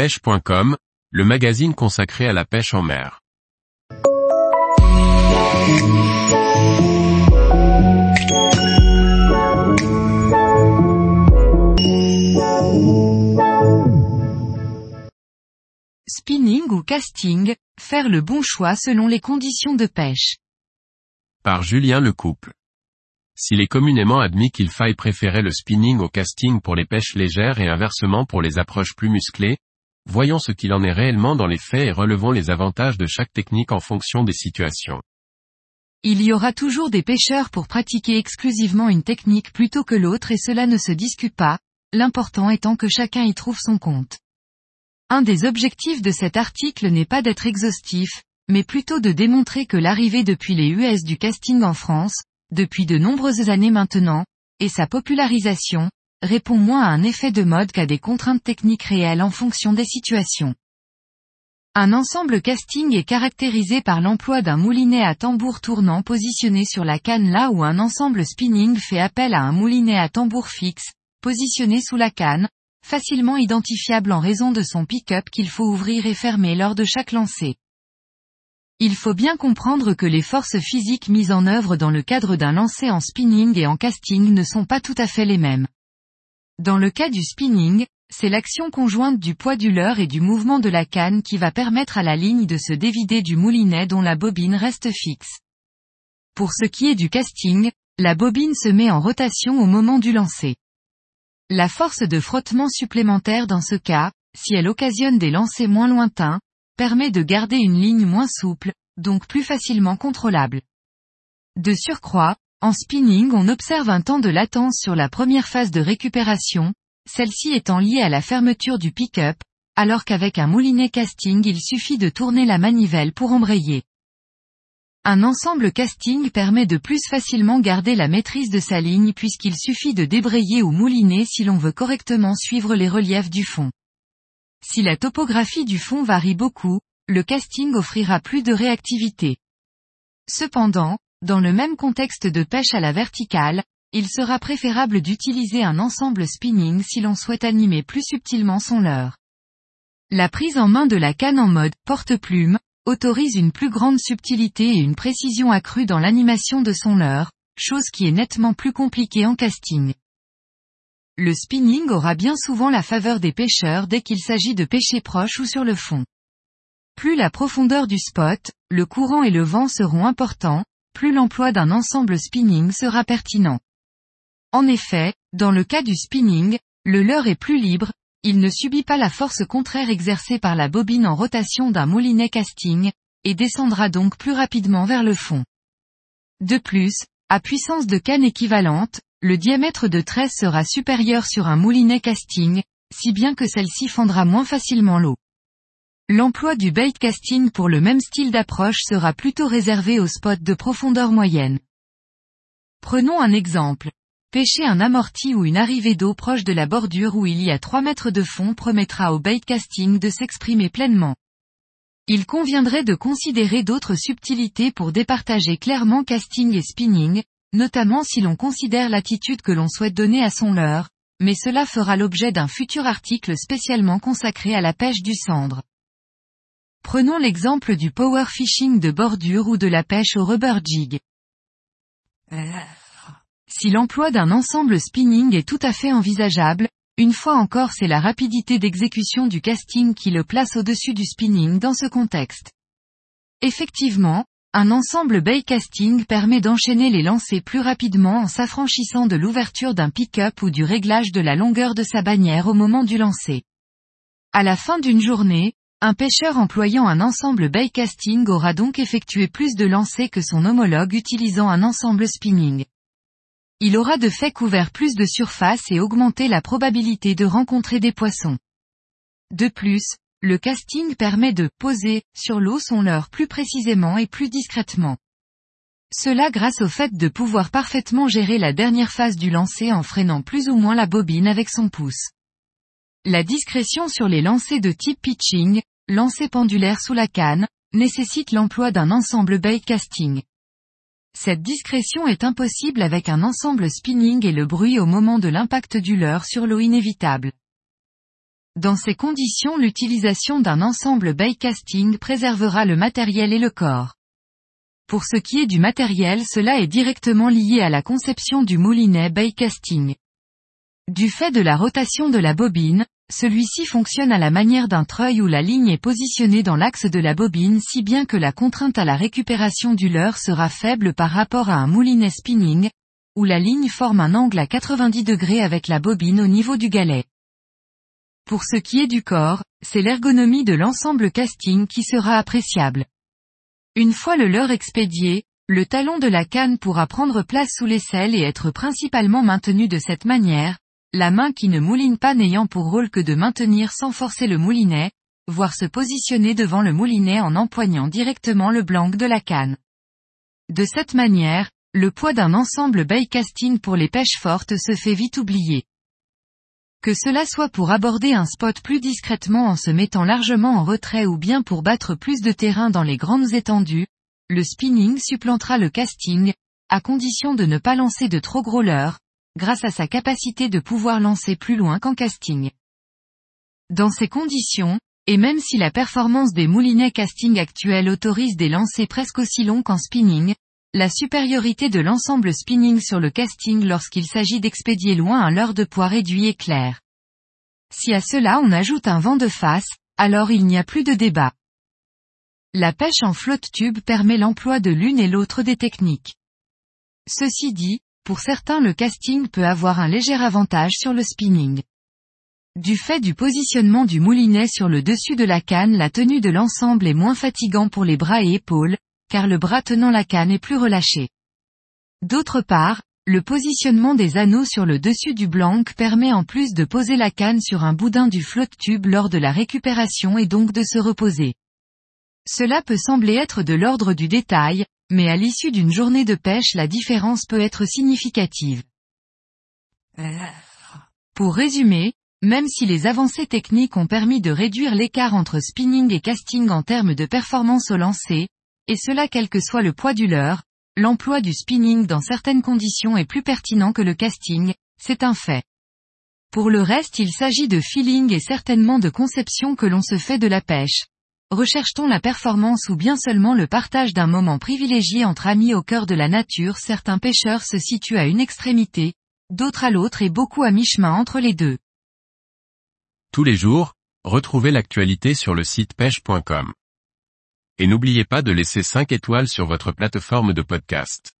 pêche.com, le magazine consacré à la pêche en mer. Spinning ou casting, faire le bon choix selon les conditions de pêche. Par Julien Lecouple. S'il est communément admis qu'il faille préférer le spinning au casting pour les pêches légères et inversement pour les approches plus musclées, voyons ce qu'il en est réellement dans les faits et relevons les avantages de chaque technique en fonction des situations. Il y aura toujours des pêcheurs pour pratiquer exclusivement une technique plutôt que l'autre et cela ne se discute pas, l'important étant que chacun y trouve son compte. Un des objectifs de cet article n'est pas d'être exhaustif, mais plutôt de démontrer que l'arrivée depuis les US du casting en France, depuis de nombreuses années maintenant, et sa popularisation, répond moins à un effet de mode qu'à des contraintes techniques réelles en fonction des situations. Un ensemble casting est caractérisé par l'emploi d'un moulinet à tambour tournant positionné sur la canne là où un ensemble spinning fait appel à un moulinet à tambour fixe, positionné sous la canne, facilement identifiable en raison de son pick-up qu'il faut ouvrir et fermer lors de chaque lancer. Il faut bien comprendre que les forces physiques mises en œuvre dans le cadre d'un lancer en spinning et en casting ne sont pas tout à fait les mêmes. Dans le cas du spinning, c'est l'action conjointe du poids du leurre et du mouvement de la canne qui va permettre à la ligne de se dévider du moulinet dont la bobine reste fixe. Pour ce qui est du casting, la bobine se met en rotation au moment du lancer. La force de frottement supplémentaire dans ce cas, si elle occasionne des lancers moins lointains, permet de garder une ligne moins souple, donc plus facilement contrôlable. De surcroît, en spinning on observe un temps de latence sur la première phase de récupération, celle-ci étant liée à la fermeture du pick-up, alors qu'avec un moulinet casting il suffit de tourner la manivelle pour embrayer. Un ensemble casting permet de plus facilement garder la maîtrise de sa ligne puisqu'il suffit de débrayer ou mouliner si l'on veut correctement suivre les reliefs du fond. Si la topographie du fond varie beaucoup, le casting offrira plus de réactivité. Cependant, dans le même contexte de pêche à la verticale, il sera préférable d'utiliser un ensemble spinning si l'on souhaite animer plus subtilement son leurre. La prise en main de la canne en mode porte-plume autorise une plus grande subtilité et une précision accrue dans l'animation de son leurre, chose qui est nettement plus compliquée en casting le spinning aura bien souvent la faveur des pêcheurs dès qu'il s'agit de pêcher proche ou sur le fond. Plus la profondeur du spot, le courant et le vent seront importants, plus l'emploi d'un ensemble spinning sera pertinent. En effet, dans le cas du spinning, le leurre est plus libre, il ne subit pas la force contraire exercée par la bobine en rotation d'un moulinet casting, et descendra donc plus rapidement vers le fond. De plus, à puissance de canne équivalente, le diamètre de tresse sera supérieur sur un moulinet casting, si bien que celle-ci fendra moins facilement l'eau. L'emploi du bait casting pour le même style d'approche sera plutôt réservé aux spots de profondeur moyenne. Prenons un exemple. Pêcher un amorti ou une arrivée d'eau proche de la bordure où il y a 3 mètres de fond promettra au bait casting de s'exprimer pleinement. Il conviendrait de considérer d'autres subtilités pour départager clairement casting et spinning, notamment si l'on considère l'attitude que l'on souhaite donner à son leurre, mais cela fera l'objet d'un futur article spécialement consacré à la pêche du cendre. Prenons l'exemple du power fishing de bordure ou de la pêche au rubber jig. Si l'emploi d'un ensemble spinning est tout à fait envisageable, une fois encore c'est la rapidité d'exécution du casting qui le place au-dessus du spinning dans ce contexte. Effectivement, un ensemble bay casting permet d'enchaîner les lancers plus rapidement en s'affranchissant de l'ouverture d'un pick-up ou du réglage de la longueur de sa bannière au moment du lancer. À la fin d'une journée, un pêcheur employant un ensemble bay casting aura donc effectué plus de lancers que son homologue utilisant un ensemble spinning. Il aura de fait couvert plus de surface et augmenté la probabilité de rencontrer des poissons. De plus, le casting permet de poser sur l'eau son leurre plus précisément et plus discrètement. Cela grâce au fait de pouvoir parfaitement gérer la dernière phase du lancer en freinant plus ou moins la bobine avec son pouce. La discrétion sur les lancers de type pitching, lancer pendulaire sous la canne, nécessite l'emploi d'un ensemble bait casting. Cette discrétion est impossible avec un ensemble spinning et le bruit au moment de l'impact du leurre sur l'eau inévitable. Dans ces conditions l'utilisation d'un ensemble casting préservera le matériel et le corps. Pour ce qui est du matériel cela est directement lié à la conception du moulinet casting. Du fait de la rotation de la bobine, celui-ci fonctionne à la manière d'un treuil où la ligne est positionnée dans l'axe de la bobine si bien que la contrainte à la récupération du leurre sera faible par rapport à un moulinet spinning, où la ligne forme un angle à 90 degrés avec la bobine au niveau du galet. Pour ce qui est du corps, c'est l'ergonomie de l'ensemble casting qui sera appréciable. Une fois le leurre expédié, le talon de la canne pourra prendre place sous l'aisselle et être principalement maintenu de cette manière, la main qui ne mouline pas n'ayant pour rôle que de maintenir sans forcer le moulinet, voire se positionner devant le moulinet en empoignant directement le blanc de la canne. De cette manière, le poids d'un ensemble bay casting pour les pêches fortes se fait vite oublier. Que cela soit pour aborder un spot plus discrètement en se mettant largement en retrait ou bien pour battre plus de terrain dans les grandes étendues, le spinning supplantera le casting, à condition de ne pas lancer de trop gros leurres, grâce à sa capacité de pouvoir lancer plus loin qu'en casting. Dans ces conditions, et même si la performance des moulinets casting actuels autorise des lancers presque aussi longs qu'en spinning, la supériorité de l'ensemble spinning sur le casting lorsqu'il s'agit d'expédier loin un leurre de poids réduit est clair. Si à cela on ajoute un vent de face, alors il n'y a plus de débat. La pêche en flotte tube permet l'emploi de l'une et l'autre des techniques. Ceci dit, pour certains le casting peut avoir un léger avantage sur le spinning. Du fait du positionnement du moulinet sur le dessus de la canne la tenue de l'ensemble est moins fatigant pour les bras et épaules, car le bras tenant la canne est plus relâché. D'autre part, le positionnement des anneaux sur le dessus du blanc permet en plus de poser la canne sur un boudin du flotte tube lors de la récupération et donc de se reposer. Cela peut sembler être de l'ordre du détail, mais à l'issue d'une journée de pêche la différence peut être significative. Pour résumer, même si les avancées techniques ont permis de réduire l'écart entre spinning et casting en termes de performance au lancer, et cela quel que soit le poids du leurre, l'emploi du spinning dans certaines conditions est plus pertinent que le casting, c'est un fait. Pour le reste il s'agit de feeling et certainement de conception que l'on se fait de la pêche. Recherche-t-on la performance ou bien seulement le partage d'un moment privilégié entre amis au cœur de la nature? Certains pêcheurs se situent à une extrémité, d'autres à l'autre et beaucoup à mi-chemin entre les deux. Tous les jours, retrouvez l'actualité sur le site pêche.com. Et n'oubliez pas de laisser 5 étoiles sur votre plateforme de podcast.